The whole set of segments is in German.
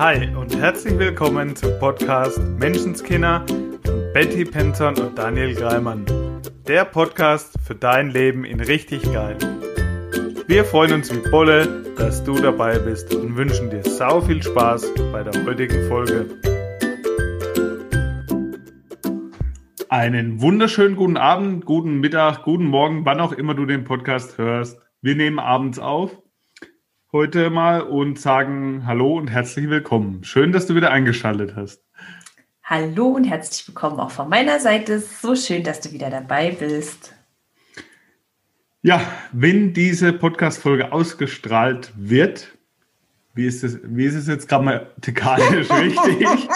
Hi und herzlich willkommen zum Podcast Menschenskinder von Betty Penton und Daniel Greimann. Der Podcast für dein Leben in richtig geil. Wir freuen uns wie Bolle, dass du dabei bist und wünschen dir sau viel Spaß bei der heutigen Folge. Einen wunderschönen guten Abend, guten Mittag, guten Morgen, wann auch immer du den Podcast hörst. Wir nehmen abends auf heute mal und sagen Hallo und herzlich willkommen. Schön, dass du wieder eingeschaltet hast. Hallo und herzlich willkommen auch von meiner Seite. So schön, dass du wieder dabei bist. Ja, wenn diese Podcast-Folge ausgestrahlt wird, wie ist es, wie ist es jetzt grammatikalisch richtig?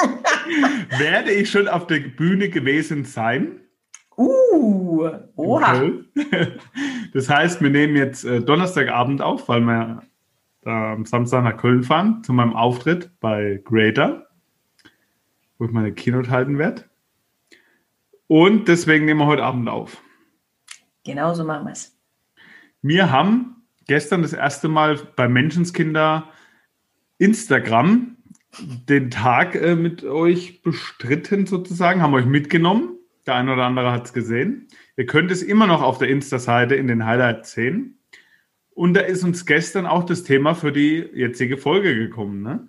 Werde ich schon auf der Bühne gewesen sein? Uh, oha. Das heißt, wir nehmen jetzt äh, Donnerstagabend auf, weil wir am Samstag nach Köln fahren zu meinem Auftritt bei Greater, wo ich meine Keynote halten werde. Und deswegen nehmen wir heute Abend auf. Genau so machen wir es. Wir haben gestern das erste Mal bei Menschenskinder Instagram den Tag äh, mit euch bestritten sozusagen, haben euch mitgenommen. Der eine oder andere hat es gesehen. Ihr könnt es immer noch auf der Insta-Seite in den Highlights sehen. Und da ist uns gestern auch das Thema für die jetzige Folge gekommen, ne?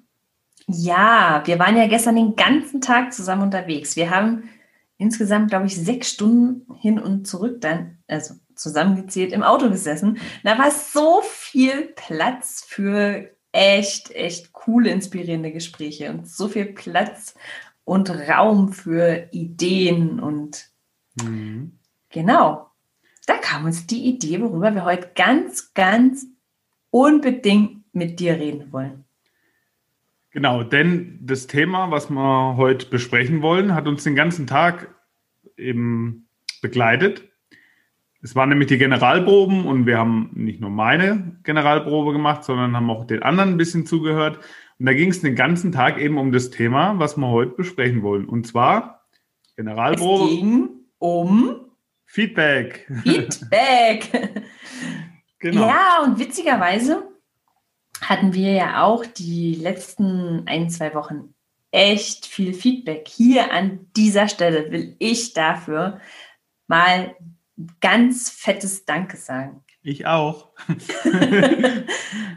Ja, wir waren ja gestern den ganzen Tag zusammen unterwegs. Wir haben insgesamt, glaube ich, sechs Stunden hin und zurück dann, also zusammengezählt, im Auto gesessen. Da war so viel Platz für echt, echt coole, inspirierende Gespräche und so viel Platz und Raum für Ideen und mhm. genau da kam uns die Idee, worüber wir heute ganz, ganz unbedingt mit dir reden wollen. Genau, denn das Thema, was wir heute besprechen wollen, hat uns den ganzen Tag eben begleitet. Es waren nämlich die Generalproben und wir haben nicht nur meine Generalprobe gemacht, sondern haben auch den anderen ein bisschen zugehört. Und da ging es den ganzen Tag eben um das Thema, was wir heute besprechen wollen. Und zwar Generalprobe. Es ging um Feedback. Feedback. genau. Ja, und witzigerweise hatten wir ja auch die letzten ein, zwei Wochen echt viel Feedback. Hier an dieser Stelle will ich dafür mal ganz fettes Danke sagen. Ich auch.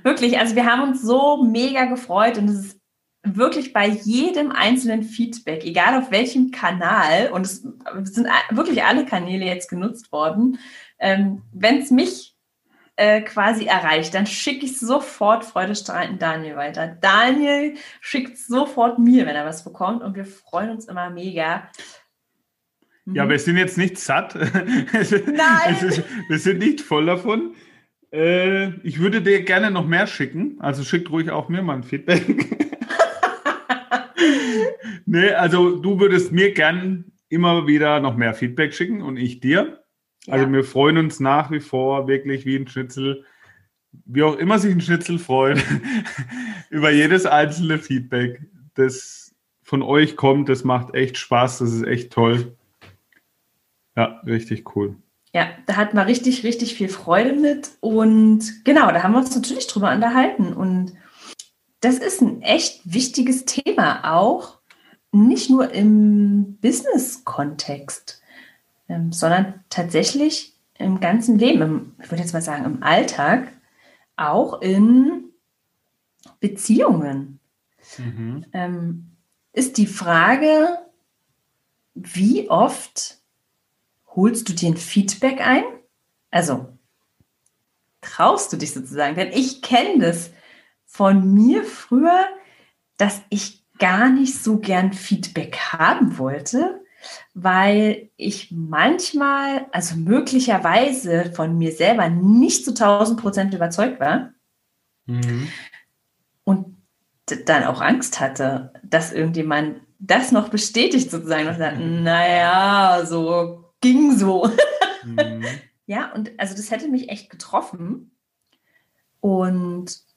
Wirklich, also wir haben uns so mega gefreut und es ist wirklich bei jedem einzelnen Feedback, egal auf welchem Kanal, und es sind wirklich alle Kanäle jetzt genutzt worden, ähm, wenn es mich äh, quasi erreicht, dann schicke ich sofort freudestrahlend Daniel weiter. Daniel schickt sofort mir, wenn er was bekommt, und wir freuen uns immer mega. Ja, mhm. wir sind jetzt nicht satt. Nein! Ist, wir sind nicht voll davon. Äh, ich würde dir gerne noch mehr schicken. Also schickt ruhig auch mir mal ein Feedback. nee, also du würdest mir gern immer wieder noch mehr Feedback schicken und ich dir. Ja. Also wir freuen uns nach wie vor wirklich wie ein Schnitzel, wie auch immer sich ein Schnitzel freut, über jedes einzelne Feedback, das von euch kommt. Das macht echt Spaß, das ist echt toll. Ja, richtig cool. Ja, da hat man richtig, richtig viel Freude mit. Und genau, da haben wir uns natürlich drüber unterhalten. Und das ist ein echt wichtiges Thema auch, nicht nur im Business-Kontext, ähm, sondern tatsächlich im ganzen Leben, im, ich würde jetzt mal sagen, im Alltag, auch in Beziehungen. Mhm. Ähm, ist die Frage, wie oft holst du dir ein Feedback ein? Also traust du dich sozusagen? Denn ich kenne das von mir früher, dass ich gar nicht so gern Feedback haben wollte, weil ich manchmal, also möglicherweise von mir selber nicht zu 1000 Prozent überzeugt war mhm. und dann auch Angst hatte, dass irgendjemand das noch bestätigt sozusagen und sagt, naja, so ging so. Mhm. ja, und also das hätte mich echt getroffen. Und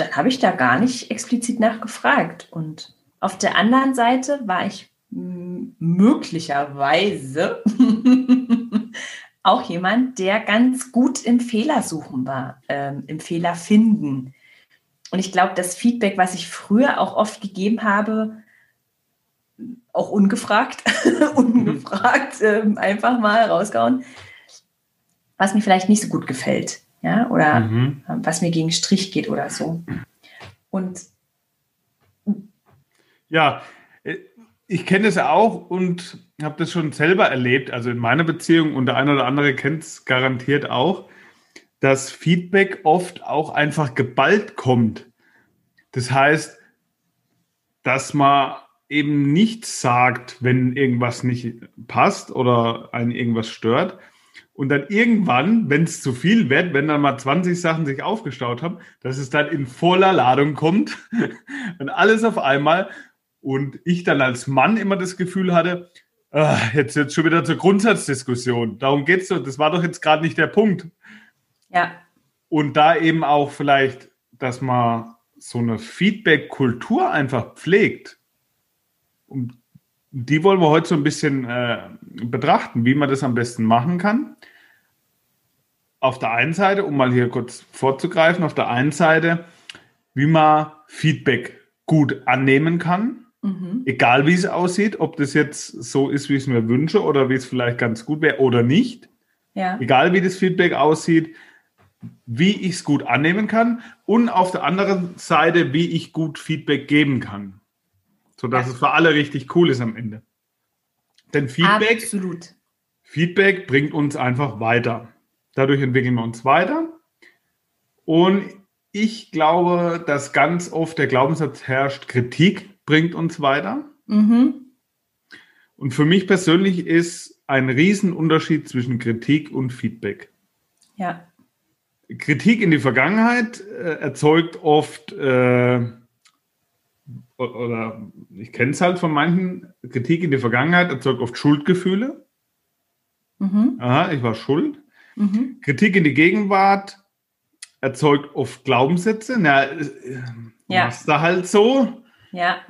dann habe ich da gar nicht explizit nachgefragt. Und auf der anderen Seite war ich möglicherweise auch jemand, der ganz gut im Fehlersuchen war, ähm, im Fehler finden. und ich glaube, das Feedback, was ich früher auch oft gegeben habe, auch ungefragt, ungefragt, äh, einfach mal rausgehauen, was mir vielleicht nicht so gut gefällt, ja, oder mhm. was mir gegen Strich geht oder so. Und ja, äh, ich kenne es auch und habe das schon selber erlebt, also in meiner Beziehung und der eine oder andere kennt es garantiert auch, dass Feedback oft auch einfach geballt kommt. Das heißt, dass man eben nichts sagt, wenn irgendwas nicht passt oder einen irgendwas stört. Und dann irgendwann, wenn es zu viel wird, wenn dann mal 20 Sachen sich aufgestaut haben, dass es dann in voller Ladung kommt und alles auf einmal. Und ich dann als Mann immer das Gefühl hatte, ah, jetzt jetzt schon wieder zur Grundsatzdiskussion. Darum geht es doch. Das war doch jetzt gerade nicht der Punkt. Ja. Und da eben auch vielleicht, dass man so eine Feedback-Kultur einfach pflegt. Und die wollen wir heute so ein bisschen äh, betrachten, wie man das am besten machen kann. Auf der einen Seite, um mal hier kurz vorzugreifen, auf der einen Seite, wie man Feedback gut annehmen kann, mhm. egal wie es aussieht, ob das jetzt so ist, wie ich es mir wünsche oder wie es vielleicht ganz gut wäre oder nicht. Ja. Egal wie das Feedback aussieht, wie ich es gut annehmen kann und auf der anderen Seite, wie ich gut Feedback geben kann, sodass ja. es für alle richtig cool ist am Ende. Denn Feedback, Absolut. Feedback bringt uns einfach weiter. Dadurch entwickeln wir uns weiter. Und ich glaube, dass ganz oft der Glaubenssatz herrscht, Kritik bringt uns weiter. Mhm. Und für mich persönlich ist ein Riesenunterschied zwischen Kritik und Feedback. Ja. Kritik in die Vergangenheit äh, erzeugt oft, äh, oder ich kenne es halt von manchen, Kritik in die Vergangenheit erzeugt oft Schuldgefühle. Mhm. Aha, ich war schuld. Mhm. Kritik in die Gegenwart erzeugt oft Glaubenssätze. Na, äh, ja. machst du halt so. Ja.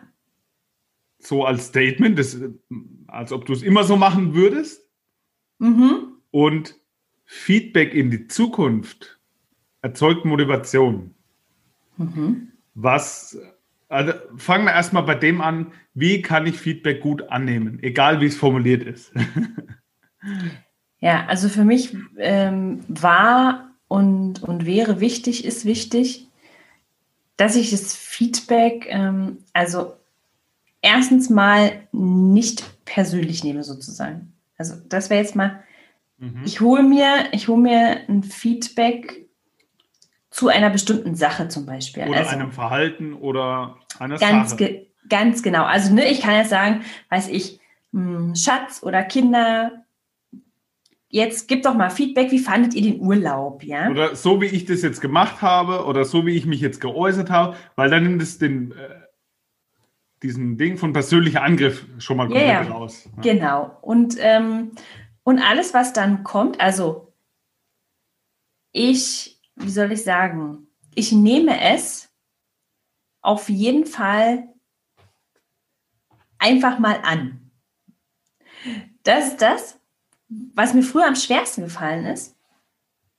So als Statement, das, als ob du es immer so machen würdest. Mhm. Und Feedback in die Zukunft erzeugt Motivation. Mhm. Was, also fangen wir erstmal bei dem an, wie kann ich Feedback gut annehmen, egal wie es formuliert ist. ja, also für mich ähm, war und, und wäre wichtig, ist wichtig, dass ich das Feedback, ähm, also erstens mal nicht persönlich nehme sozusagen. Also das wäre jetzt mal, mhm. ich hole mir, ich hole mir ein Feedback zu einer bestimmten Sache zum Beispiel. Oder also, einem Verhalten oder einer ganz Sache. Ge ganz genau. Also ne, ich kann jetzt sagen, weiß ich, mh, hm, Schatz oder Kinder, jetzt gib doch mal Feedback, wie fandet ihr den Urlaub, ja? Oder so wie ich das jetzt gemacht habe oder so wie ich mich jetzt geäußert habe, weil dann nimmt es den, äh, diesen Ding von persönlicher Angriff schon mal komplett yeah, raus. Ja. Genau. Und, ähm, und alles, was dann kommt, also ich wie soll ich sagen, ich nehme es auf jeden Fall einfach mal an. Das ist das, was mir früher am schwersten gefallen ist.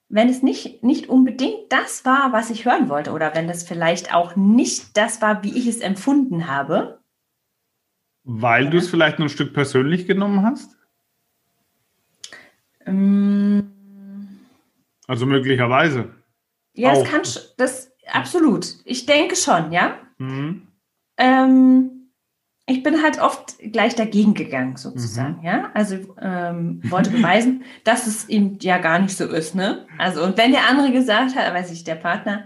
Wenn es nicht, nicht unbedingt das war, was ich hören wollte, oder wenn es vielleicht auch nicht das war, wie ich es empfunden habe. Weil du es vielleicht noch ein Stück persönlich genommen hast? Ähm, also möglicherweise. Ja, das kann das absolut. Ich denke schon, ja. Mhm. Ähm, ich bin halt oft gleich dagegen gegangen, sozusagen, mhm. ja. Also ähm, wollte beweisen, dass es eben ja gar nicht so ist, ne? Also, und wenn der andere gesagt hat, weiß ich, der Partner,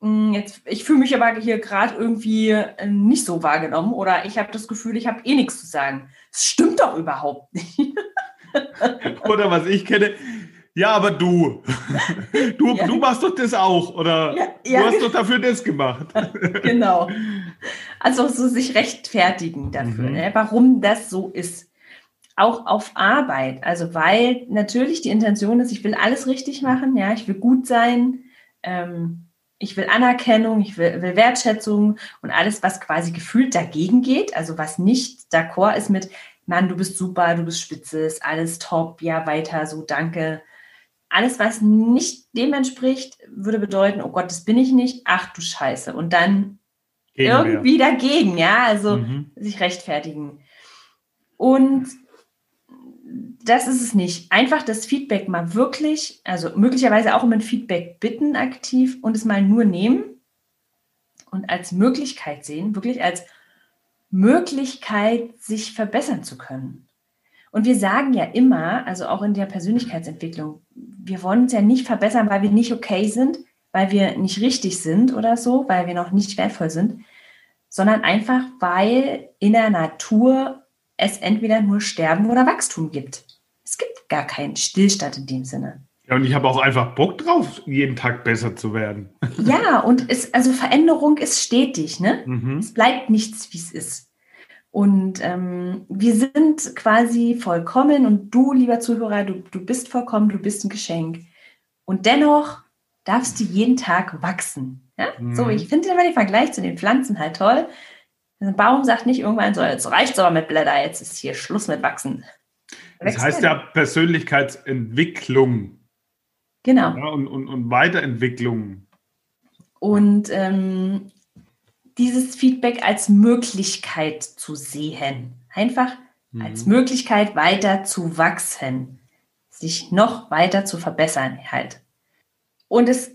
hm, jetzt, ich fühle mich aber hier gerade irgendwie äh, nicht so wahrgenommen oder ich habe das Gefühl, ich habe eh nichts zu sagen. Das stimmt doch überhaupt nicht. oder was ich kenne, ja, aber du. Du, ja. du machst doch das auch. Oder ja, ja. du hast doch dafür das gemacht. genau. Also so sich rechtfertigen dafür, mhm. ne, warum das so ist. Auch auf Arbeit. Also weil natürlich die Intention ist, ich will alles richtig machen, ja, ich will gut sein, ähm, ich will Anerkennung, ich will, will Wertschätzung und alles, was quasi gefühlt dagegen geht, also was nicht d'accord ist mit, Mann, du bist super, du bist spitze, ist alles top, ja, weiter, so danke alles, was nicht dem entspricht, würde bedeuten, oh Gott, das bin ich nicht, ach du Scheiße. Und dann Gegen irgendwie mehr. dagegen, ja, also mhm. sich rechtfertigen. Und das ist es nicht. Einfach das Feedback mal wirklich, also möglicherweise auch um ein Feedback bitten aktiv und es mal nur nehmen und als Möglichkeit sehen, wirklich als Möglichkeit, sich verbessern zu können. Und wir sagen ja immer, also auch in der Persönlichkeitsentwicklung, wir wollen uns ja nicht verbessern, weil wir nicht okay sind, weil wir nicht richtig sind oder so, weil wir noch nicht wertvoll sind, sondern einfach, weil in der Natur es entweder nur Sterben oder Wachstum gibt. Es gibt gar keinen Stillstand in dem Sinne. Ja, und ich habe auch einfach Bock drauf, jeden Tag besser zu werden. Ja, und es, also Veränderung ist stetig, ne? Mhm. Es bleibt nichts, wie es ist. Und ähm, wir sind quasi vollkommen und du, lieber Zuhörer, du, du bist vollkommen, du bist ein Geschenk. Und dennoch darfst du jeden Tag wachsen. Ja? Mhm. So, ich finde immer den Vergleich zu den Pflanzen halt toll. Ein Baum sagt nicht irgendwann so, jetzt reicht es aber mit Blätter, jetzt ist hier Schluss mit Wachsen. Das heißt ja Persönlichkeitsentwicklung. Genau. Ja, und, und, und Weiterentwicklung. Und ähm, dieses Feedback als Möglichkeit zu sehen. Einfach mhm. als Möglichkeit weiter zu wachsen, sich noch weiter zu verbessern halt. Und es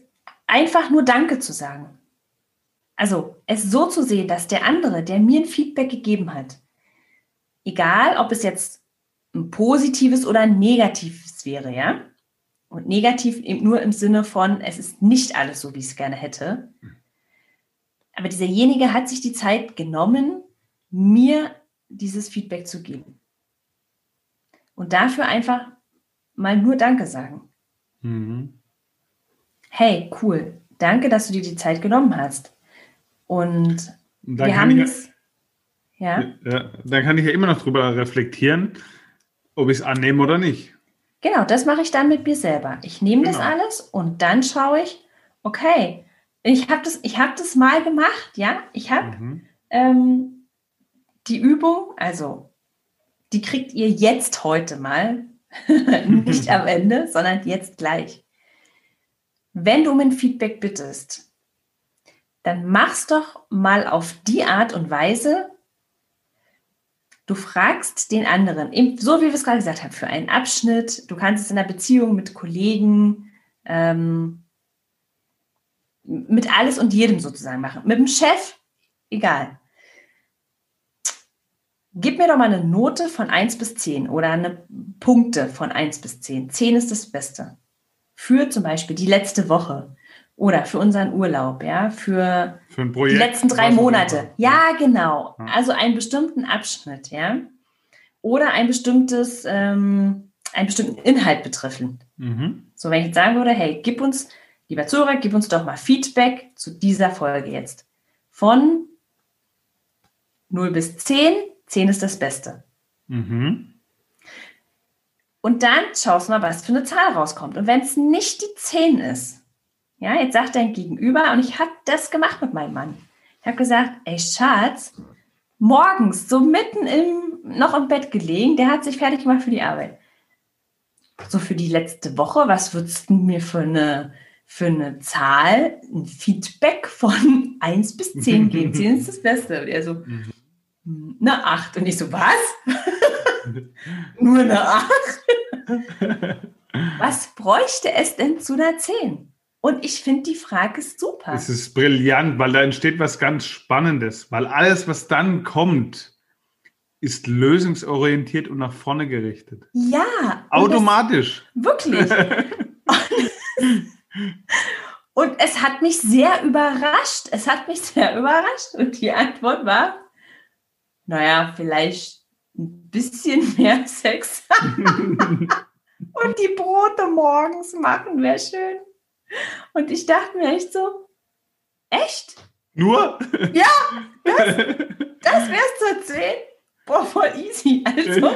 einfach nur Danke zu sagen. Also es so zu sehen, dass der andere, der mir ein Feedback gegeben hat, egal ob es jetzt ein positives oder ein negatives wäre, ja, und negativ nur im Sinne von, es ist nicht alles so, wie ich es gerne hätte, aber dieserjenige hat sich die Zeit genommen, mir dieses Feedback zu geben. Und dafür einfach mal nur Danke sagen. Mhm. Hey, cool. Danke, dass du dir die Zeit genommen hast. Und dann wir haben es. Ja, ja. Dann kann ich ja immer noch drüber reflektieren, ob ich es annehme oder nicht. Genau, das mache ich dann mit mir selber. Ich nehme genau. das alles und dann schaue ich, okay, ich habe das, hab das mal gemacht, ja. Ich habe mhm. ähm, die Übung, also die kriegt ihr jetzt heute mal, nicht am Ende, sondern jetzt gleich. Wenn du um ein Feedback bittest, dann mach's doch mal auf die Art und Weise, du fragst den anderen, so wie wir es gerade gesagt haben, für einen Abschnitt, du kannst es in einer Beziehung mit Kollegen, ähm, mit alles und jedem sozusagen machen. Mit dem Chef, egal. Gib mir doch mal eine Note von 1 bis 10 oder eine Punkte von 1 bis 10. 10 ist das Beste. Für zum Beispiel die letzte Woche oder für unseren Urlaub, ja, für, für Projekt, die letzten drei Monate. Ja, genau. Also einen bestimmten Abschnitt, ja. Oder ein bestimmtes, ähm, einen bestimmten Inhalt betreffend. Mhm. So, wenn ich jetzt sagen würde, hey, gib uns Lieber Zuhörer, gib uns doch mal Feedback zu dieser Folge jetzt. Von 0 bis 10, 10 ist das Beste. Mhm. Und dann schaust du mal, was für eine Zahl rauskommt. Und wenn es nicht die 10 ist, ja, jetzt sagt dein Gegenüber, und ich habe das gemacht mit meinem Mann. Ich habe gesagt, ey Schatz, morgens, so mitten im, noch im Bett gelegen, der hat sich fertig gemacht für die Arbeit. So für die letzte Woche, was würdest du mir für eine für eine Zahl ein Feedback von 1 bis 10 geben. 10 ist das Beste. Und er so, mhm. eine 8. Und ich so, was? Nur eine 8? was bräuchte es denn zu einer 10? Und ich finde die Frage super. Es ist brillant, weil da entsteht was ganz Spannendes. Weil alles, was dann kommt, ist lösungsorientiert und nach vorne gerichtet. Ja. Automatisch. wirklich. Und es hat mich sehr überrascht. Es hat mich sehr überrascht. Und die Antwort war, naja, vielleicht ein bisschen mehr Sex. und die Brote morgens machen wäre schön. Und ich dachte mir echt so, echt? Nur? Ja, das, das wär's zu erzählen. Boah, voll easy. Also.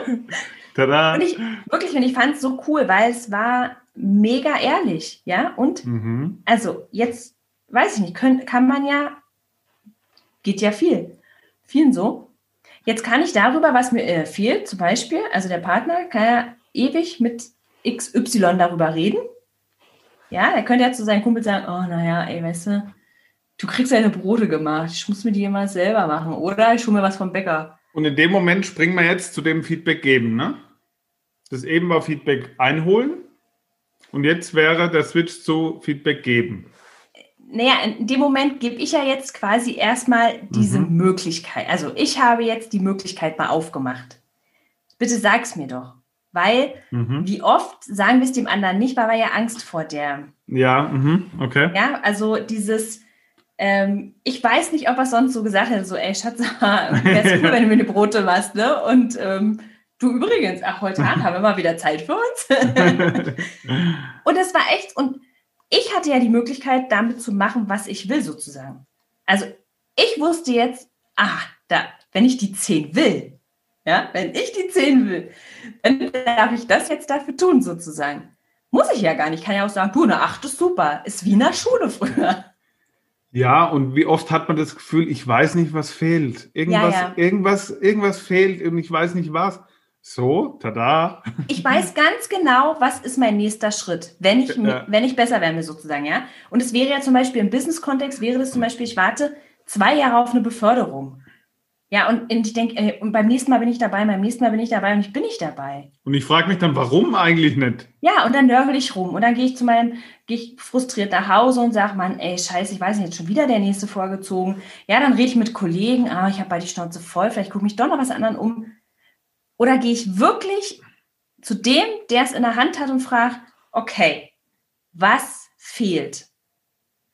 Tada. Und ich, wirklich, und ich fand es so cool, weil es war mega ehrlich, ja. Und mhm. also jetzt, weiß ich nicht, können, kann man ja, geht ja viel, vielen so. Jetzt kann ich darüber, was mir äh, fehlt, zum Beispiel, also der Partner kann ja ewig mit XY darüber reden. Ja, er könnte ja zu seinen Kumpel sagen, oh, naja, ey, weißt du, du kriegst deine Brote gemacht, ich muss mir die immer selber machen oder ich hole mir was vom Bäcker. Und in dem Moment springen wir jetzt zu dem Feedback geben, ne? Das eben war Feedback einholen und jetzt wäre der Switch zu Feedback geben. Naja, in dem Moment gebe ich ja jetzt quasi erstmal diese mhm. Möglichkeit. Also ich habe jetzt die Möglichkeit mal aufgemacht. Bitte sag's mir doch. Weil, mhm. wie oft sagen wir es dem anderen nicht, weil wir ja Angst vor der. Ja, mhm. okay. Ja, also dieses, ähm, ich weiß nicht, ob er sonst so gesagt hätte, so, ey, Schatz, wäre cool, wenn du mir eine Brote machst, ne? Und ähm, du übrigens, ach, heute Abend haben wir mal wieder Zeit für uns. und das war echt, und ich hatte ja die Möglichkeit, damit zu machen, was ich will, sozusagen. Also ich wusste jetzt, ah, da, wenn ich die 10 will, ja, wenn ich die 10 will, dann darf ich das jetzt dafür tun, sozusagen. Muss ich ja gar nicht. Ich kann ja auch sagen, du, eine 8 ist super. Ist wie in der Schule früher. Ja, und wie oft hat man das Gefühl, ich weiß nicht, was fehlt. Irgendwas, ja, ja. irgendwas, irgendwas fehlt und ich weiß nicht was. So, tada. Ich weiß ganz genau, was ist mein nächster Schritt, wenn ich, ja. wenn ich besser werden will, sozusagen, ja. Und es wäre ja zum Beispiel im Business-Kontext, wäre das zum Beispiel, ich warte zwei Jahre auf eine Beförderung. Ja, und, und ich denke, und beim nächsten Mal bin ich dabei, beim nächsten Mal bin ich dabei und ich bin nicht dabei. Und ich frage mich dann, warum eigentlich nicht? Ja, und dann nörgel ich rum und dann gehe ich zu meinem, gehe ich frustriert nach Hause und sage, Mann, ey, scheiße, ich weiß nicht, jetzt schon wieder der nächste vorgezogen. Ja, dann rede ich mit Kollegen, ah, ich habe bald die Schnauze voll, vielleicht gucke mich doch noch was anderen um. Oder gehe ich wirklich zu dem, der es in der Hand hat und frage, okay, was fehlt?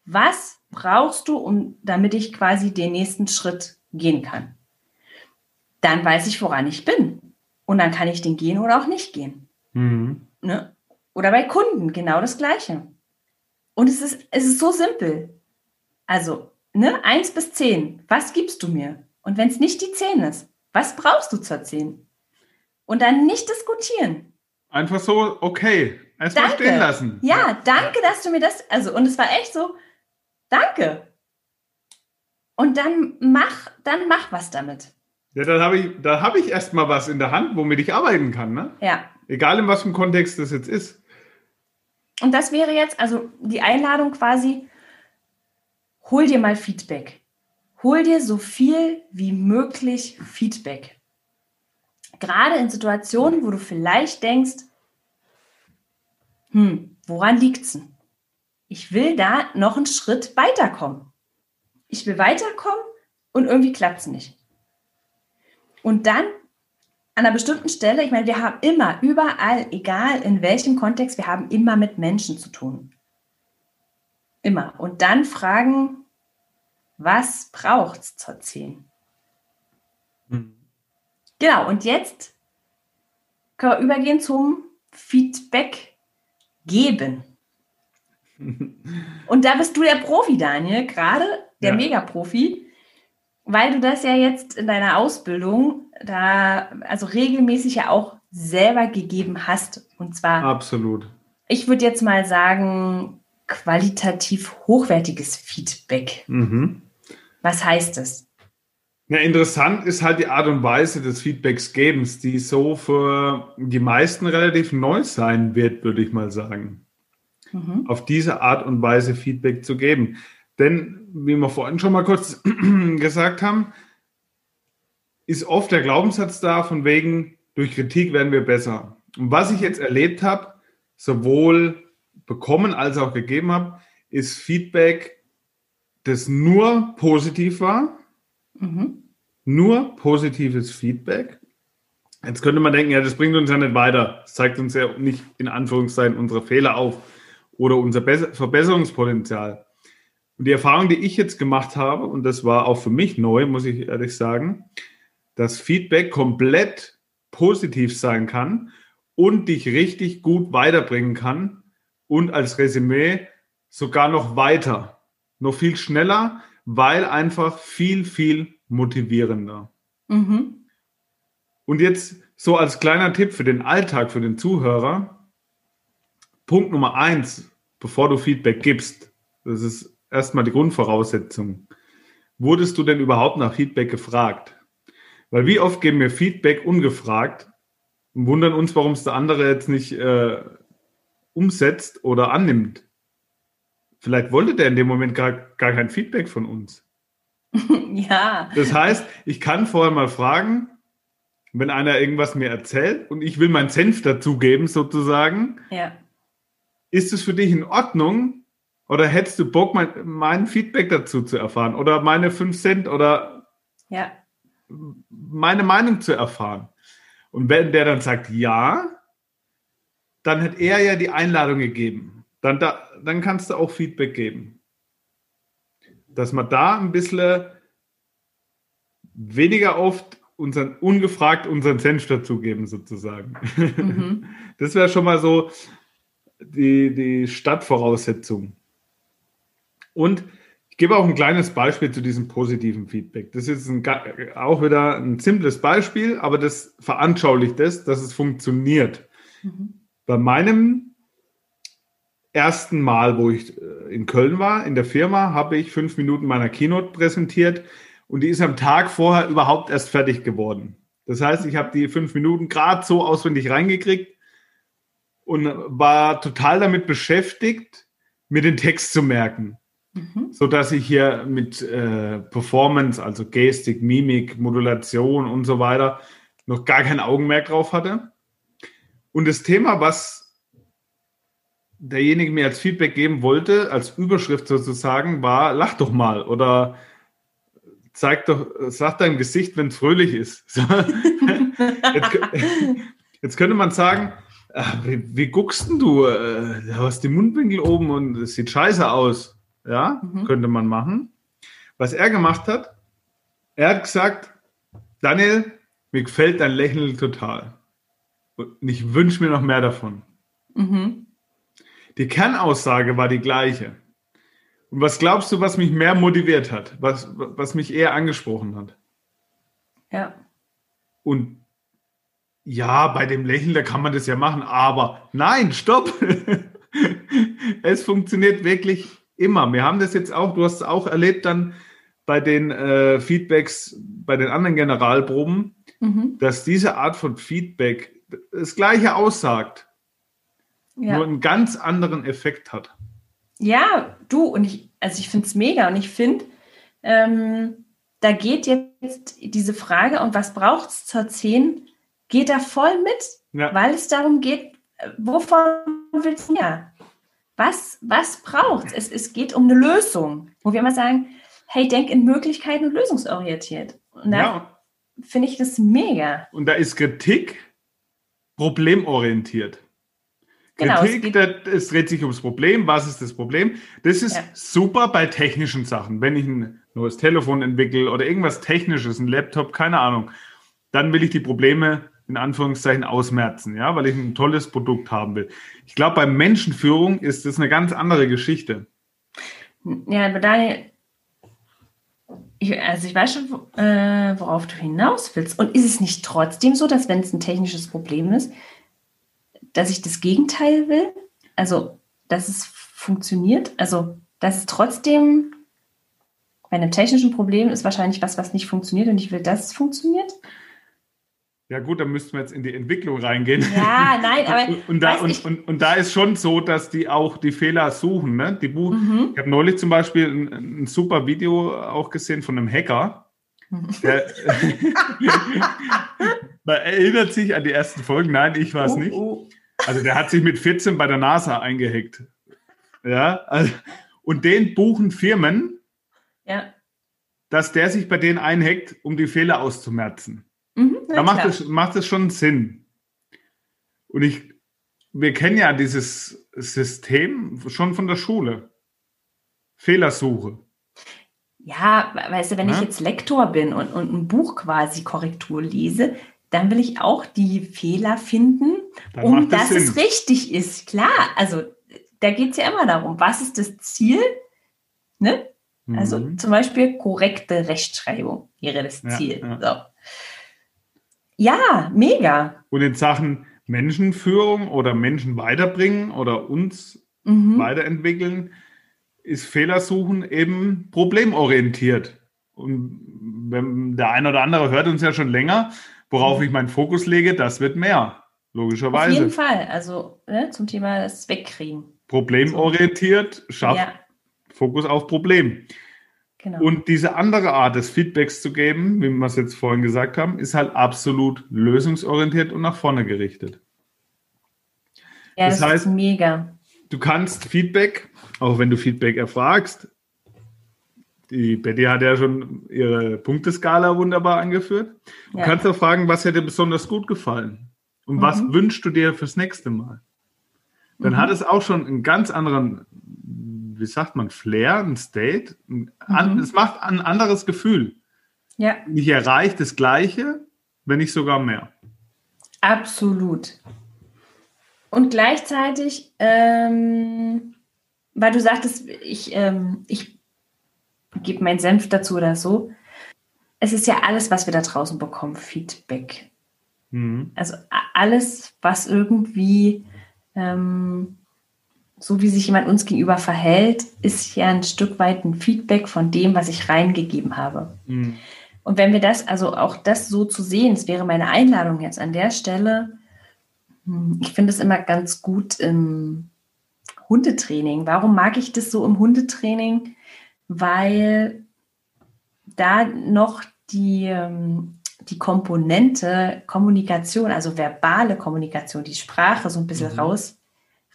Was brauchst du, um, damit ich quasi den nächsten Schritt gehen kann? dann weiß ich, woran ich bin. Und dann kann ich den gehen oder auch nicht gehen. Mhm. Ne? Oder bei Kunden genau das Gleiche. Und es ist, es ist so simpel. Also, ne, eins bis zehn, was gibst du mir? Und wenn es nicht die zehn ist, was brauchst du zur zehn? Und dann nicht diskutieren. Einfach so, okay, erstmal stehen lassen. Ja, danke, dass du mir das, also, und es war echt so, danke. Und dann mach, dann mach was damit. Ja, dann habe ich, da habe ich erstmal was in der Hand, womit ich arbeiten kann. Ne? Ja. Egal in was für Kontext das jetzt ist. Und das wäre jetzt, also die Einladung quasi, hol dir mal Feedback. Hol dir so viel wie möglich Feedback. Gerade in Situationen, wo du vielleicht denkst, hm, woran liegt's denn? Ich will da noch einen Schritt weiterkommen. Ich will weiterkommen und irgendwie klappt es nicht. Und dann an einer bestimmten Stelle, ich meine, wir haben immer, überall, egal in welchem Kontext, wir haben immer mit Menschen zu tun. Immer. Und dann fragen, was braucht es zur 10? Genau, und jetzt können wir übergehen zum Feedback geben. und da bist du der Profi, Daniel, gerade der ja. Mega-Profi weil du das ja jetzt in deiner Ausbildung da also regelmäßig ja auch selber gegeben hast. Und zwar. Absolut. Ich würde jetzt mal sagen, qualitativ hochwertiges Feedback. Mhm. Was heißt das? Ja, interessant ist halt die Art und Weise des Feedbacks gebens, die so für die meisten relativ neu sein wird, würde ich mal sagen. Mhm. Auf diese Art und Weise Feedback zu geben. Denn, wie wir vorhin schon mal kurz gesagt haben, ist oft der Glaubenssatz da, von wegen, durch Kritik werden wir besser. Und was ich jetzt erlebt habe, sowohl bekommen als auch gegeben habe, ist Feedback, das nur positiv war. Mhm. Nur positives Feedback. Jetzt könnte man denken, ja, das bringt uns ja nicht weiter. Das zeigt uns ja nicht in Anführungszeichen unsere Fehler auf oder unser Verbesserungspotenzial. Und die Erfahrung, die ich jetzt gemacht habe, und das war auch für mich neu, muss ich ehrlich sagen, dass Feedback komplett positiv sein kann und dich richtig gut weiterbringen kann und als Resümee sogar noch weiter, noch viel schneller, weil einfach viel, viel motivierender. Mhm. Und jetzt so als kleiner Tipp für den Alltag, für den Zuhörer, Punkt Nummer eins, bevor du Feedback gibst, das ist erstmal die Grundvoraussetzung. Wurdest du denn überhaupt nach Feedback gefragt? Weil wie oft geben wir Feedback ungefragt und wundern uns, warum es der andere jetzt nicht äh, umsetzt oder annimmt. Vielleicht wollte der in dem Moment gar, gar kein Feedback von uns. ja. Das heißt, ich kann vorher mal fragen, wenn einer irgendwas mir erzählt und ich will meinen Senf dazugeben, sozusagen. Ja. Ist es für dich in Ordnung? Oder hättest du Bock, mein, mein Feedback dazu zu erfahren? Oder meine 5 Cent oder ja. meine Meinung zu erfahren? Und wenn der dann sagt ja, dann hat er ja die Einladung gegeben. Dann, da, dann kannst du auch Feedback geben. Dass man da ein bisschen weniger oft unseren, ungefragt unseren Senf dazugeben, sozusagen. Mhm. Das wäre schon mal so die, die Stadtvoraussetzung. Und ich gebe auch ein kleines Beispiel zu diesem positiven Feedback. Das ist ein, auch wieder ein simples Beispiel, aber das veranschaulicht es, dass es funktioniert. Mhm. Bei meinem ersten Mal, wo ich äh, in Köln war, in der Firma, habe ich fünf Minuten meiner Keynote präsentiert und die ist am Tag vorher überhaupt erst fertig geworden. Das heißt, ich habe die fünf Minuten gerade so auswendig reingekriegt und war total damit beschäftigt, mir den Text zu merken. Mhm. So dass ich hier mit äh, Performance, also Gestik, Mimik, Modulation und so weiter noch gar kein Augenmerk drauf hatte. Und das Thema, was derjenige mir als Feedback geben wollte, als Überschrift sozusagen, war, lach doch mal oder zeig doch, sag dein Gesicht, wenn es fröhlich ist. jetzt, jetzt, könnte man sagen, ach, wie, wie, guckst denn du? Äh, du hast die Mundwinkel oben und es sieht scheiße aus. Ja, mhm. könnte man machen. Was er gemacht hat, er hat gesagt, Daniel, mir gefällt dein Lächeln total. Und ich wünsche mir noch mehr davon. Mhm. Die Kernaussage war die gleiche. Und was glaubst du, was mich mehr motiviert hat, was, was mich eher angesprochen hat? Ja. Und ja, bei dem Lächeln, da kann man das ja machen, aber nein, stopp! es funktioniert wirklich immer. Wir haben das jetzt auch, du hast es auch erlebt dann bei den äh, Feedbacks, bei den anderen Generalproben, mhm. dass diese Art von Feedback das Gleiche aussagt, ja. nur einen ganz anderen Effekt hat. Ja, du, und ich, also ich finde es mega und ich finde, ähm, da geht jetzt diese Frage, und was braucht es zur 10, geht da voll mit, ja. weil es darum geht, äh, wovon willst du mehr? Was, was braucht es? Es geht um eine Lösung, wo wir immer sagen, hey, denk in Möglichkeiten und lösungsorientiert. Und da ja. finde ich das mega. Und da ist Kritik problemorientiert. Genau, Kritik, es, es, dreht sich ums Problem. Was ist das Problem? Das ist ja. super bei technischen Sachen. Wenn ich ein neues Telefon entwickle oder irgendwas Technisches, ein Laptop, keine Ahnung, dann will ich die Probleme in Anführungszeichen ausmerzen, ja, weil ich ein tolles Produkt haben will. Ich glaube, bei Menschenführung ist das eine ganz andere Geschichte. Ja, aber Daniel, ich, also ich weiß schon, äh, worauf du hinaus willst. Und ist es nicht trotzdem so, dass wenn es ein technisches Problem ist, dass ich das Gegenteil will? Also, dass es funktioniert? Also, dass es trotzdem bei einem technischen Problem ist wahrscheinlich was, was nicht funktioniert und ich will, dass es funktioniert? Ja gut, dann müssten wir jetzt in die Entwicklung reingehen. Ja, nein, aber und, und da, und, und, und, da ist schon so, dass die auch die Fehler suchen. Ne? Die mhm. Ich habe neulich zum Beispiel ein, ein, super Video auch gesehen von einem Hacker. Mhm. Der, man erinnert sich an die ersten Folgen. Nein, ich war es oh, nicht. Oh. Also der hat sich mit 14 bei der NASA eingehackt. Ja, also, und den buchen Firmen, ja. dass der sich bei denen einhackt, um die Fehler auszumerzen. Mhm, da macht es, macht es schon Sinn. Und ich, wir kennen ja dieses System schon von der Schule. Fehlersuche. Ja, weißt du, wenn ja? ich jetzt Lektor bin und, und ein Buch quasi Korrektur lese, dann will ich auch die Fehler finden, dann um dass Sinn. es richtig ist. Klar, also da geht es ja immer darum, was ist das Ziel? Ne? Also mhm. zum Beispiel korrekte Rechtschreibung wäre das Ziel. Ja, ja. So. Ja, mega. Und in Sachen Menschenführung oder Menschen weiterbringen oder uns mhm. weiterentwickeln, ist Fehlersuchen eben problemorientiert. Und wenn der eine oder andere hört uns ja schon länger, worauf mhm. ich meinen Fokus lege, das wird mehr, logischerweise. Auf jeden Fall, also ne, zum Thema das Wegkriegen. Problemorientiert schafft ja. Fokus auf Problem. Genau. Und diese andere Art des Feedbacks zu geben, wie wir es jetzt vorhin gesagt haben, ist halt absolut lösungsorientiert und nach vorne gerichtet. Ja, das, das heißt, ist mega. Du kannst Feedback, auch wenn du Feedback erfragst, die Betty hat ja schon ihre Punkteskala wunderbar angeführt. Du ja. kannst auch fragen, was hätte besonders gut gefallen und mhm. was wünschst du dir fürs nächste Mal? Dann mhm. hat es auch schon einen ganz anderen wie sagt man, Flair, ein State. An, mhm. Es macht ein anderes Gefühl. Ja. Ich erreiche das Gleiche, wenn nicht sogar mehr. Absolut. Und gleichzeitig, ähm, weil du sagtest, ich, ähm, ich gebe meinen Senf dazu oder so. Es ist ja alles, was wir da draußen bekommen, Feedback. Mhm. Also alles, was irgendwie ähm, so wie sich jemand uns gegenüber verhält, ist ja ein Stück weit ein Feedback von dem, was ich reingegeben habe. Mhm. Und wenn wir das, also auch das so zu sehen, es wäre meine Einladung jetzt an der Stelle, hm, ich finde es immer ganz gut im Hundetraining. Warum mag ich das so im Hundetraining? Weil da noch die, ähm, die Komponente Kommunikation, also verbale Kommunikation, die Sprache so ein bisschen mhm. raus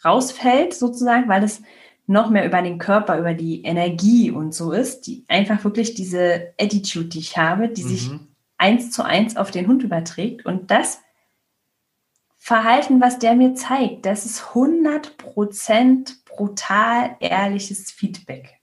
rausfällt, sozusagen, weil es noch mehr über den Körper, über die Energie und so ist, die einfach wirklich diese Attitude, die ich habe, die mhm. sich eins zu eins auf den Hund überträgt. Und das Verhalten, was der mir zeigt, das ist 100% brutal ehrliches Feedback.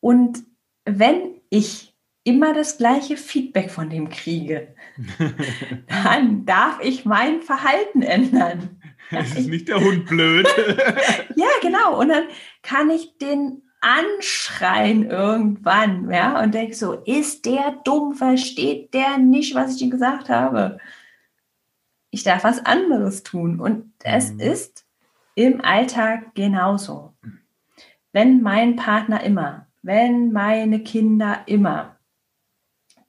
Und wenn ich immer das gleiche Feedback von dem kriege, dann darf ich mein Verhalten ändern. Es ist nicht der Hund blöd. ja, genau. Und dann kann ich den anschreien irgendwann, ja, und denke so, ist der dumm, versteht der nicht, was ich ihm gesagt habe? Ich darf was anderes tun. Und es mhm. ist im Alltag genauso. Wenn mein Partner immer, wenn meine Kinder immer,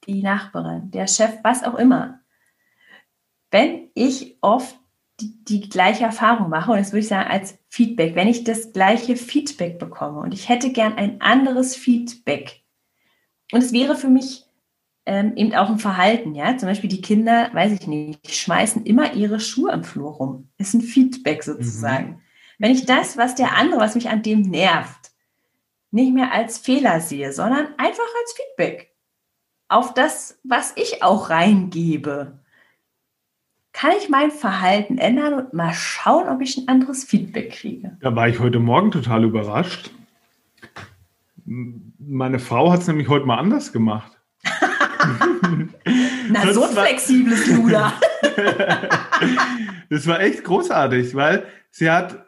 die Nachbarin, der Chef, was auch immer, wenn ich oft die, die gleiche Erfahrung mache, und das würde ich sagen als Feedback, wenn ich das gleiche Feedback bekomme und ich hätte gern ein anderes Feedback. Und es wäre für mich ähm, eben auch ein Verhalten, ja. Zum Beispiel die Kinder, weiß ich nicht, schmeißen immer ihre Schuhe im Flur rum. Ist ein Feedback sozusagen. Mhm. Wenn ich das, was der andere, was mich an dem nervt, nicht mehr als Fehler sehe, sondern einfach als Feedback auf das, was ich auch reingebe kann ich mein Verhalten ändern und mal schauen, ob ich ein anderes Feedback kriege. Da war ich heute Morgen total überrascht. Meine Frau hat es nämlich heute mal anders gemacht. Na, das so ein flexibles Luder. das war echt großartig, weil sie hat,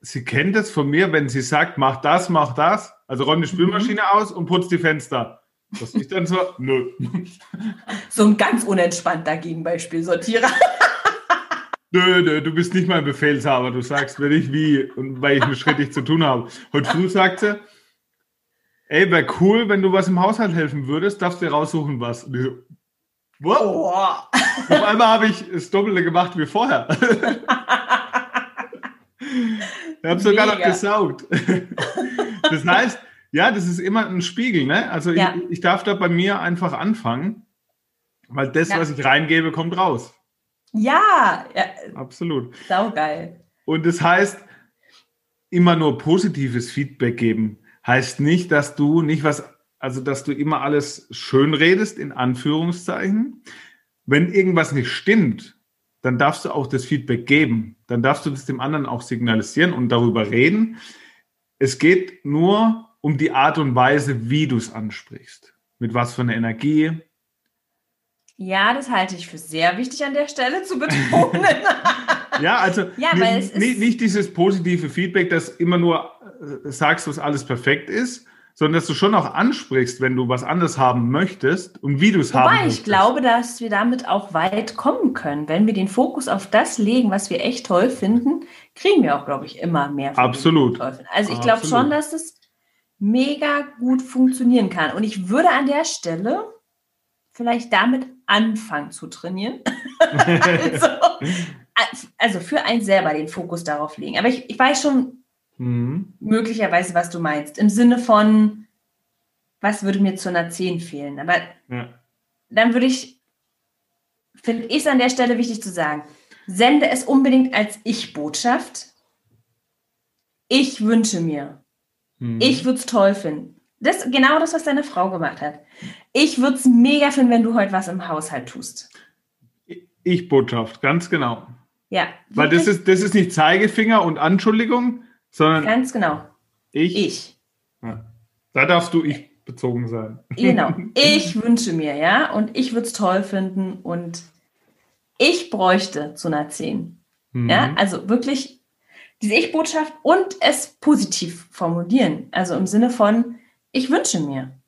sie kennt es von mir, wenn sie sagt, mach das, mach das, also räum die Spülmaschine mhm. aus und putz die Fenster. Was ich dann so, nö. So ein ganz unentspannter Gegenbeispiel-Sortierer. Nö, nö, du bist nicht mein Befehlshaber. Du sagst mir nicht wie und weil ich einen Schritt zu tun habe. Heute früh sagt sie, ey, wäre cool, wenn du was im Haushalt helfen würdest, darfst du dir raussuchen, was. Und ich so, what? Oh. Auf einmal habe ich das Doppelte gemacht wie vorher. ich habe sogar noch gesaugt. Das heißt, ja, das ist immer ein Spiegel, ne? Also ja. ich, ich, darf da bei mir einfach anfangen, weil das, ja. was ich reingebe, kommt raus. Ja, ja. absolut. Saugeil. Und das heißt, immer nur positives Feedback geben, heißt nicht, dass du nicht was, also dass du immer alles schön redest, in Anführungszeichen. Wenn irgendwas nicht stimmt, dann darfst du auch das Feedback geben. Dann darfst du das dem anderen auch signalisieren und darüber reden. Es geht nur um die Art und Weise, wie du es ansprichst. Mit was für einer Energie. Ja, das halte ich für sehr wichtig an der Stelle zu betonen. ja, also ja, nicht, nicht, dieses positive Feedback, dass immer nur äh, sagst, dass alles perfekt ist, sondern dass du schon auch ansprichst, wenn du was anderes haben möchtest und wie du es haben möchtest. ich glaube, dass wir damit auch weit kommen können. Wenn wir den Fokus auf das legen, was wir echt toll finden, kriegen wir auch, glaube ich, immer mehr. Absolut. Also ich glaube schon, dass das mega gut funktionieren kann. Und ich würde an der Stelle vielleicht damit anfangen zu trainieren. also, also, für einen selber den Fokus darauf legen. Aber ich, ich weiß schon, mhm. möglicherweise, was du meinst. Im Sinne von, was würde mir zu einer 10 fehlen? Aber ja. dann würde ich, finde ich es an der Stelle wichtig zu sagen, sende es unbedingt als Ich-Botschaft. Ich wünsche mir. Mhm. Ich würde es toll finden. Das genau das, was deine Frau gemacht hat. Ich würde es mega finden, wenn du heute was im Haushalt tust. Ich-Botschaft, ganz genau. Ja. Weil das ist, das ist nicht Zeigefinger und Anschuldigung, sondern. Ganz genau. Ich. Ich. Ja. Da darfst du ich bezogen sein. Genau. Ich wünsche mir, ja, und ich würde es toll finden und ich bräuchte zu einer 10. Mhm. Ja, also wirklich diese Ich-Botschaft und es positiv formulieren. Also im Sinne von, ich wünsche mir.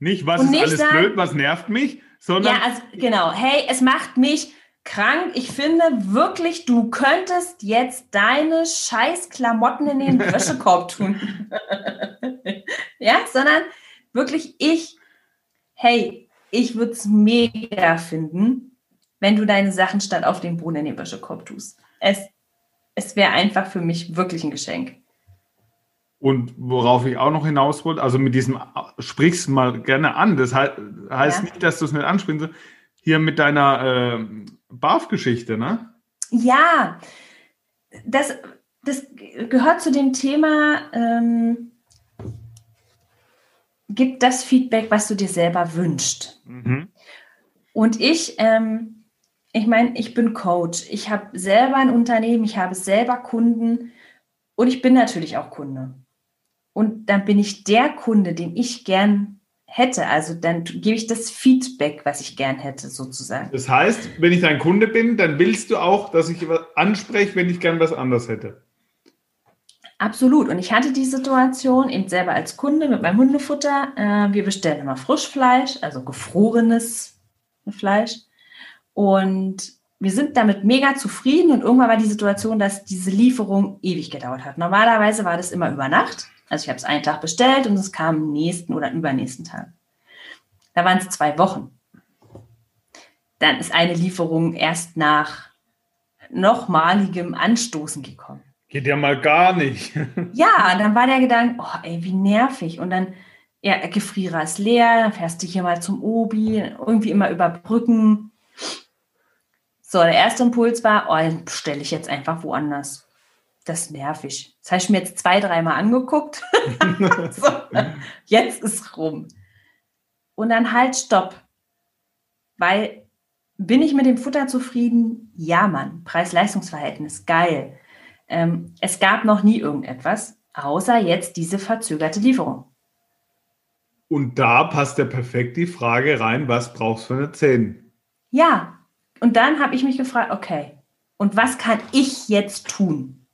Nicht, was und ist nicht alles sagen, blöd, was nervt mich, sondern. Ja, also, genau. Hey, es macht mich krank. Ich finde wirklich, du könntest jetzt deine scheiß Klamotten in den Wäschekorb tun. ja, sondern wirklich ich, hey, ich würde es mega finden, wenn du deine Sachen statt auf den Boden in den Wäschekorb tust. Es, es wäre einfach für mich wirklich ein Geschenk. Und worauf ich auch noch hinaus wollte, also mit diesem sprich's mal gerne an. Das heißt, heißt ja. nicht, dass du es nicht ansprichst. Hier mit deiner äh, BAF-Geschichte, ne? Ja, das, das gehört zu dem Thema, ähm, gib das Feedback, was du dir selber wünschst. Mhm. Und ich, ähm, ich meine, ich bin Coach, ich habe selber ein Unternehmen, ich habe selber Kunden und ich bin natürlich auch Kunde. Und dann bin ich der Kunde, den ich gern hätte. Also dann gebe ich das Feedback, was ich gern hätte, sozusagen. Das heißt, wenn ich dein Kunde bin, dann willst du auch, dass ich anspreche, wenn ich gern was anderes hätte. Absolut. Und ich hatte die Situation eben selber als Kunde mit meinem Hundefutter. Äh, wir bestellen immer Frischfleisch, also gefrorenes Fleisch. Und wir sind damit mega zufrieden. Und irgendwann war die Situation, dass diese Lieferung ewig gedauert hat. Normalerweise war das immer über Nacht. Also ich habe es einen Tag bestellt und es kam am nächsten oder übernächsten Tag. Da waren es zwei Wochen. Dann ist eine Lieferung erst nach nochmaligem Anstoßen gekommen. Geht ja mal gar nicht. ja, dann war der Gedanke, oh ey, wie nervig. Und dann, ja, Gefrierer ist leer, dann fährst du hier mal zum Obi, irgendwie immer überbrücken. So, der erste Impuls war, oh, dann bestelle ich jetzt einfach woanders das nervig. Das habe ich mir jetzt zwei, dreimal angeguckt. so, jetzt ist rum. Und dann halt Stopp. Weil bin ich mit dem Futter zufrieden? Ja, Mann. Preis-Leistungs-Verhältnis, geil. Ähm, es gab noch nie irgendetwas, außer jetzt diese verzögerte Lieferung. Und da passt ja perfekt die Frage rein, was brauchst du für eine 10? Ja. Und dann habe ich mich gefragt, okay, und was kann ich jetzt tun?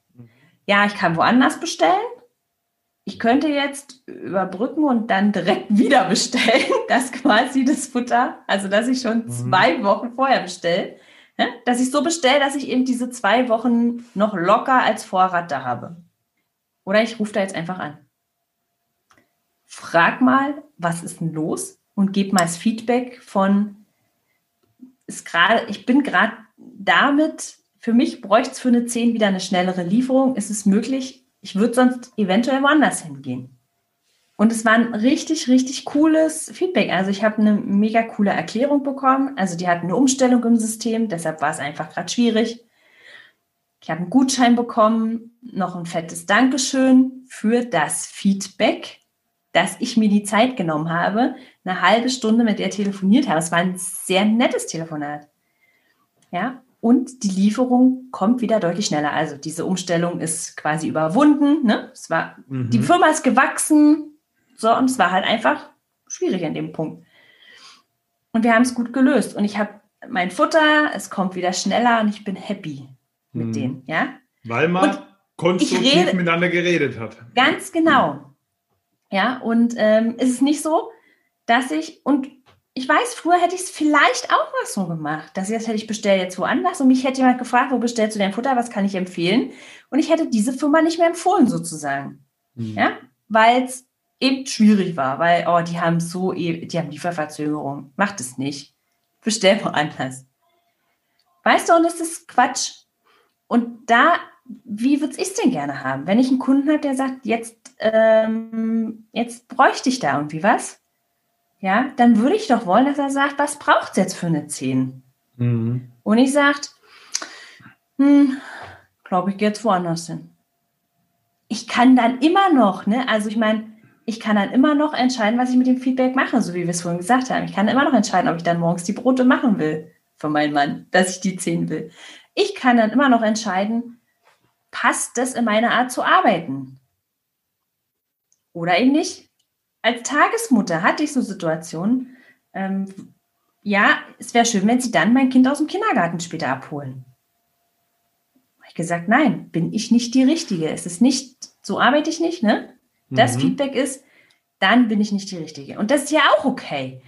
Ja, ich kann woanders bestellen. Ich könnte jetzt überbrücken und dann direkt wieder bestellen, dass quasi das Futter, also dass ich schon mhm. zwei Wochen vorher bestelle, ne? dass ich so bestelle, dass ich eben diese zwei Wochen noch locker als Vorrat da habe. Oder ich rufe da jetzt einfach an. Frag mal, was ist denn los? Und gib mal das Feedback von, ist gerade, ich bin gerade damit für mich bräuchte es für eine 10 wieder eine schnellere Lieferung. Ist es möglich? Ich würde sonst eventuell woanders hingehen. Und es war ein richtig, richtig cooles Feedback. Also ich habe eine mega coole Erklärung bekommen. Also die hatten eine Umstellung im System, deshalb war es einfach gerade schwierig. Ich habe einen Gutschein bekommen, noch ein fettes Dankeschön für das Feedback, dass ich mir die Zeit genommen habe, eine halbe Stunde mit der telefoniert habe. Es war ein sehr nettes Telefonat. Ja, und die Lieferung kommt wieder deutlich schneller. Also diese Umstellung ist quasi überwunden. Ne? Es war, mhm. Die Firma ist gewachsen, so und es war halt einfach schwierig an dem Punkt. Und wir haben es gut gelöst. Und ich habe mein Futter, es kommt wieder schneller und ich bin happy mit mhm. denen. Ja? Weil man konstruktiv rede, miteinander geredet hat. Ganz genau. Ja, und ähm, ist es nicht so, dass ich, und ich weiß, früher hätte ich es vielleicht auch mal so gemacht, dass ich das hätte ich bestellt jetzt woanders und mich hätte jemand gefragt, wo bestellst du dein Futter, was kann ich empfehlen? Und ich hätte diese Firma nicht mehr empfohlen sozusagen. Mhm. Ja, weil es eben schwierig war, weil, oh, die haben so, die haben Lieferverzögerung. Macht es nicht. Bestell woanders. Weißt du, und das ist Quatsch. Und da wie würde ich es denn gerne haben? Wenn ich einen Kunden habe, der sagt, jetzt, ähm, jetzt bräuchte ich da irgendwie was, ja, dann würde ich doch wollen, dass er sagt, was braucht es jetzt für eine 10? Mhm. Und ich sagt, hm, glaube ich, gehe jetzt woanders hin. Ich kann dann immer noch, ne, also ich meine, ich kann dann immer noch entscheiden, was ich mit dem Feedback mache, so wie wir es vorhin gesagt haben. Ich kann immer noch entscheiden, ob ich dann morgens die Brote machen will für meinen Mann, dass ich die 10 will. Ich kann dann immer noch entscheiden, passt das in meine Art zu arbeiten? Oder eben nicht. Als Tagesmutter hatte ich so Situationen, ähm, ja, es wäre schön, wenn Sie dann mein Kind aus dem Kindergarten später abholen. Habe ich gesagt, nein, bin ich nicht die Richtige. Es ist nicht, so arbeite ich nicht, ne? Das mhm. Feedback ist, dann bin ich nicht die Richtige. Und das ist ja auch okay.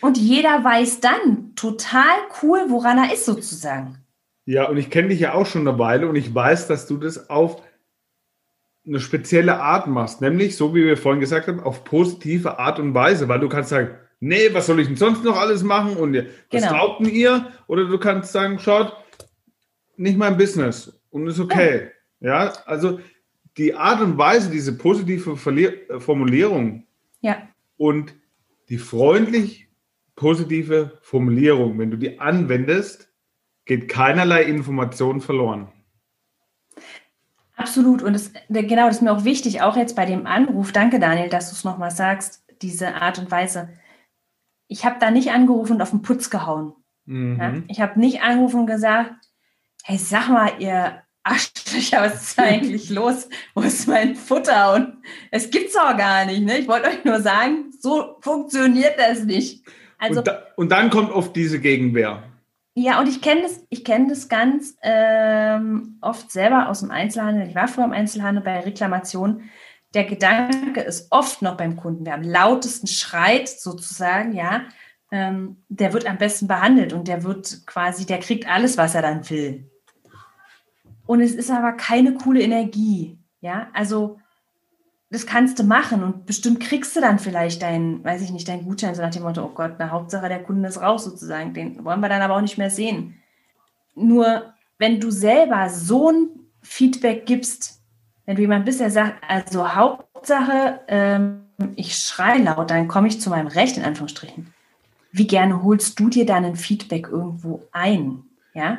Und jeder weiß dann total cool, woran er ist, sozusagen. Ja, und ich kenne dich ja auch schon eine Weile und ich weiß, dass du das auf eine spezielle Art machst, nämlich, so wie wir vorhin gesagt haben, auf positive Art und Weise, weil du kannst sagen, nee, was soll ich denn sonst noch alles machen und was genau. glaubt denn ihr? Oder du kannst sagen, schaut, nicht mein Business und ist okay. Ja, ja also die Art und Weise, diese positive Verlier Formulierung ja. und die freundlich positive Formulierung, wenn du die anwendest, geht keinerlei Information verloren. Absolut. Und das, genau, das ist mir auch wichtig, auch jetzt bei dem Anruf. Danke, Daniel, dass du es nochmal sagst, diese Art und Weise. Ich habe da nicht angerufen und auf den Putz gehauen. Mhm. Ja? Ich habe nicht angerufen und gesagt, hey, sag mal, ihr Arschlöcher, was ist eigentlich los? Wo ist mein Futter? Und es gibt's auch gar nicht. Ne? Ich wollte euch nur sagen, so funktioniert das nicht. Also, und, da, und dann kommt oft diese Gegenwehr. Ja, und ich kenne das, ich kenne das ganz ähm, oft selber aus dem Einzelhandel. Ich war früher im Einzelhandel bei Reklamationen. Der Gedanke ist oft noch beim Kunden, wer am lautesten schreit, sozusagen, ja, ähm, der wird am besten behandelt und der wird quasi, der kriegt alles, was er dann will. Und es ist aber keine coole Energie, ja. Also das kannst du machen und bestimmt kriegst du dann vielleicht deinen, weiß ich nicht, deinen Gutschein, so nach dem Motto, oh Gott, na Hauptsache der Kunde ist raus sozusagen, den wollen wir dann aber auch nicht mehr sehen. Nur wenn du selber so ein Feedback gibst, wenn du jemand bist, der sagt, also Hauptsache, ähm, ich schreie laut, dann komme ich zu meinem Recht, in Anführungsstrichen. Wie gerne holst du dir dann ein Feedback irgendwo ein? Ja?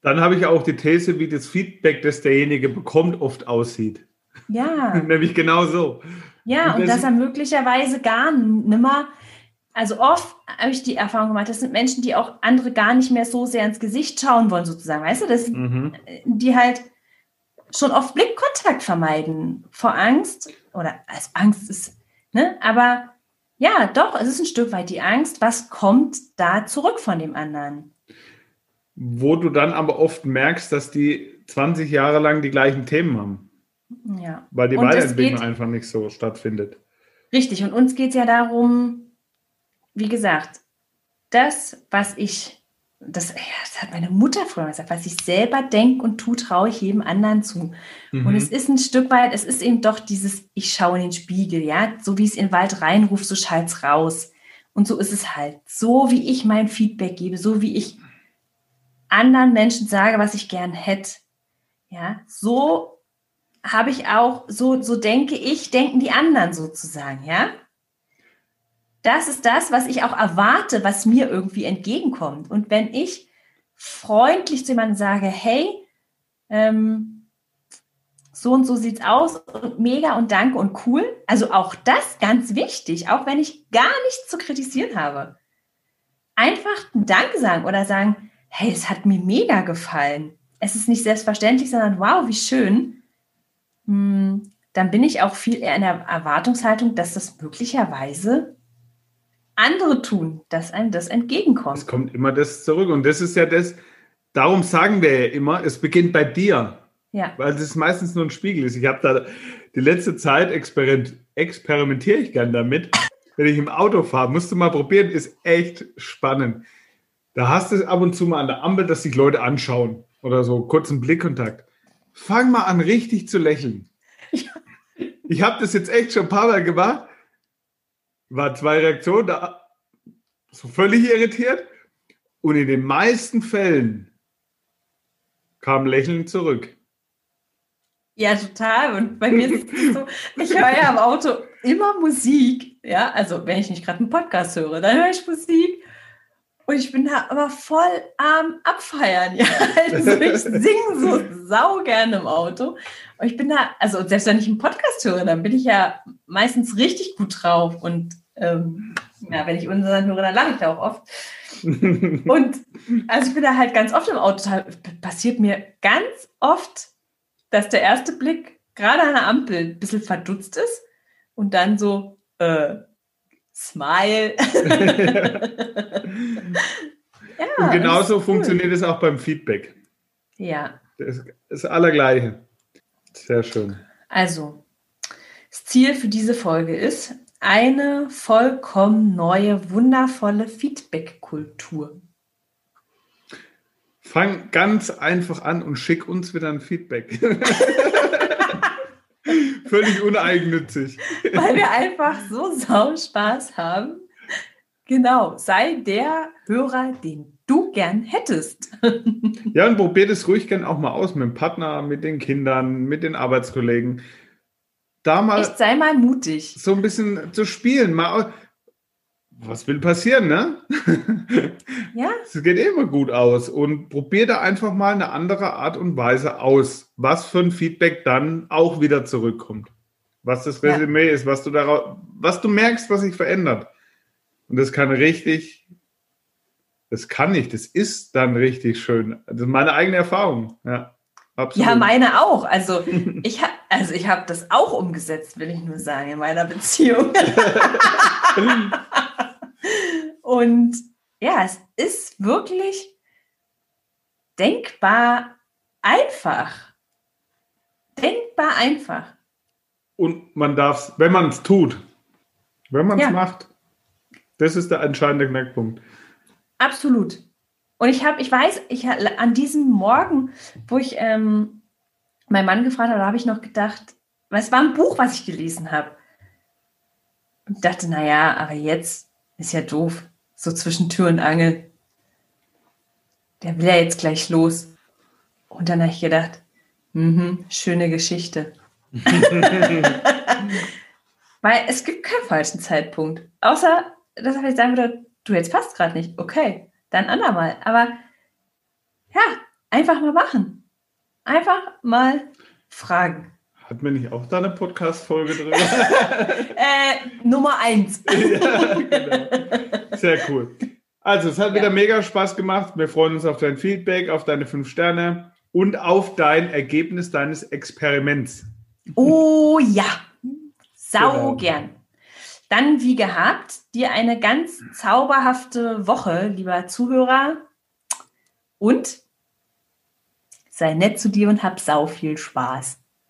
Dann habe ich auch die These, wie das Feedback, das derjenige bekommt, oft aussieht. Ja. Nämlich genau so. Ja, und, und dass er möglicherweise gar nimmer, also oft habe ich die Erfahrung gemacht, das sind Menschen, die auch andere gar nicht mehr so sehr ins Gesicht schauen wollen, sozusagen. Weißt du, das, mhm. die halt schon oft Blickkontakt vermeiden vor Angst oder als Angst ist, ne? Aber ja, doch, es ist ein Stück weit die Angst, was kommt da zurück von dem anderen. Wo du dann aber oft merkst, dass die 20 Jahre lang die gleichen Themen haben. Ja. Weil die Weiterentwicklung einfach nicht so stattfindet. Richtig, und uns geht es ja darum, wie gesagt, das, was ich, das, ja, das hat meine Mutter früher gesagt, was ich selber denke und tue, traue ich jedem anderen zu. Mhm. Und es ist ein Stück weit, es ist eben doch dieses, ich schaue in den Spiegel, ja, so wie es in den Wald reinruft, so schallt es raus. Und so ist es halt. So wie ich mein Feedback gebe, so wie ich anderen Menschen sage, was ich gern hätte. Ja, so habe ich auch, so, so denke ich, denken die anderen sozusagen, ja? Das ist das, was ich auch erwarte, was mir irgendwie entgegenkommt. Und wenn ich freundlich zu jemandem sage, hey, ähm, so und so sieht's aus und mega und danke und cool. Also auch das ganz wichtig, auch wenn ich gar nichts zu kritisieren habe. Einfach ein Danke sagen oder sagen, hey, es hat mir mega gefallen. Es ist nicht selbstverständlich, sondern wow, wie schön. Hm, dann bin ich auch viel eher in der Erwartungshaltung, dass das möglicherweise andere tun, dass einem das entgegenkommt. Es kommt immer das zurück. Und das ist ja das, darum sagen wir ja immer, es beginnt bei dir. Ja. Weil es meistens nur ein Spiegel ist. Ich habe da die letzte Zeit experiment, experimentiere ich gern damit. Wenn ich im Auto fahre, musst du mal probieren, ist echt spannend. Da hast du es ab und zu mal an der Ampel, dass sich Leute anschauen oder so kurzen Blickkontakt fang mal an, richtig zu lächeln. Ich habe das jetzt echt schon ein paar Mal gemacht. War zwei Reaktionen da, so völlig irritiert. Und in den meisten Fällen kam lächelnd zurück. Ja, total. Und bei mir ist es so, ich höre ja im Auto immer Musik. Ja, also wenn ich nicht gerade einen Podcast höre, dann höre ich Musik. Und ich bin da aber voll am Abfeiern. Ja, also ich singe so sau gerne im Auto. Und ich bin da, also selbst wenn ich einen Podcast höre, dann bin ich ja meistens richtig gut drauf. Und ähm, ja, wenn ich unseren höre, dann lache ich da auch oft. Und also ich bin da halt ganz oft im Auto. Passiert mir ganz oft, dass der erste Blick gerade an der Ampel ein bisschen verdutzt ist und dann so, äh, Smile. ja, und genauso funktioniert es auch beim Feedback. Ja. Das ist das Allergleiche. Sehr schön. Also, das Ziel für diese Folge ist eine vollkommen neue, wundervolle Feedback-Kultur. Fang ganz einfach an und schick uns wieder ein Feedback. Völlig uneigennützig. Weil wir einfach so sau Spaß haben. Genau, sei der Hörer, den du gern hättest. ja, und probier das ruhig gern auch mal aus mit dem Partner, mit den Kindern, mit den Arbeitskollegen. Da mal. Echt, sei mal mutig. So ein bisschen zu spielen. Mal, was will passieren, ne? Ja. Es geht immer gut aus. Und probier da einfach mal eine andere Art und Weise aus, was für ein Feedback dann auch wieder zurückkommt. Was das Resümee ja. ist, was du daraus, was du merkst, was sich verändert. Und das kann richtig, das kann nicht, das ist dann richtig schön. Das ist meine eigene Erfahrung, ja. Absolut. Ja, meine auch. Also ich habe also ich habe das auch umgesetzt, will ich nur sagen, in meiner Beziehung. Und ja, es ist wirklich denkbar einfach. Denkbar einfach. Und man darf es, wenn man es tut, wenn man es ja. macht, das ist der entscheidende Knackpunkt. Absolut. Und ich habe, ich weiß, ich an diesem Morgen, wo ich ähm, meinen Mann gefragt habe, da habe ich noch gedacht, weil es war ein Buch, was ich gelesen habe. Und dachte, naja, aber jetzt ist ja doof so zwischen Tür und Angel. Der will ja jetzt gleich los. Und dann habe ich gedacht, mhm, schöne Geschichte. Weil es gibt keinen falschen Zeitpunkt. Außer, dass er sagen würde, du jetzt passt gerade nicht. Okay, dann andermal. Aber ja, einfach mal machen. Einfach mal fragen. Hat mir nicht auch da eine Podcast-Folge drin? äh, Nummer eins. ja, genau. Sehr cool. Also, es hat ja. wieder mega Spaß gemacht. Wir freuen uns auf dein Feedback, auf deine fünf Sterne und auf dein Ergebnis deines Experiments. Oh ja, sau genau. gern. Dann, wie gehabt, dir eine ganz zauberhafte Woche, lieber Zuhörer. Und sei nett zu dir und hab sau viel Spaß.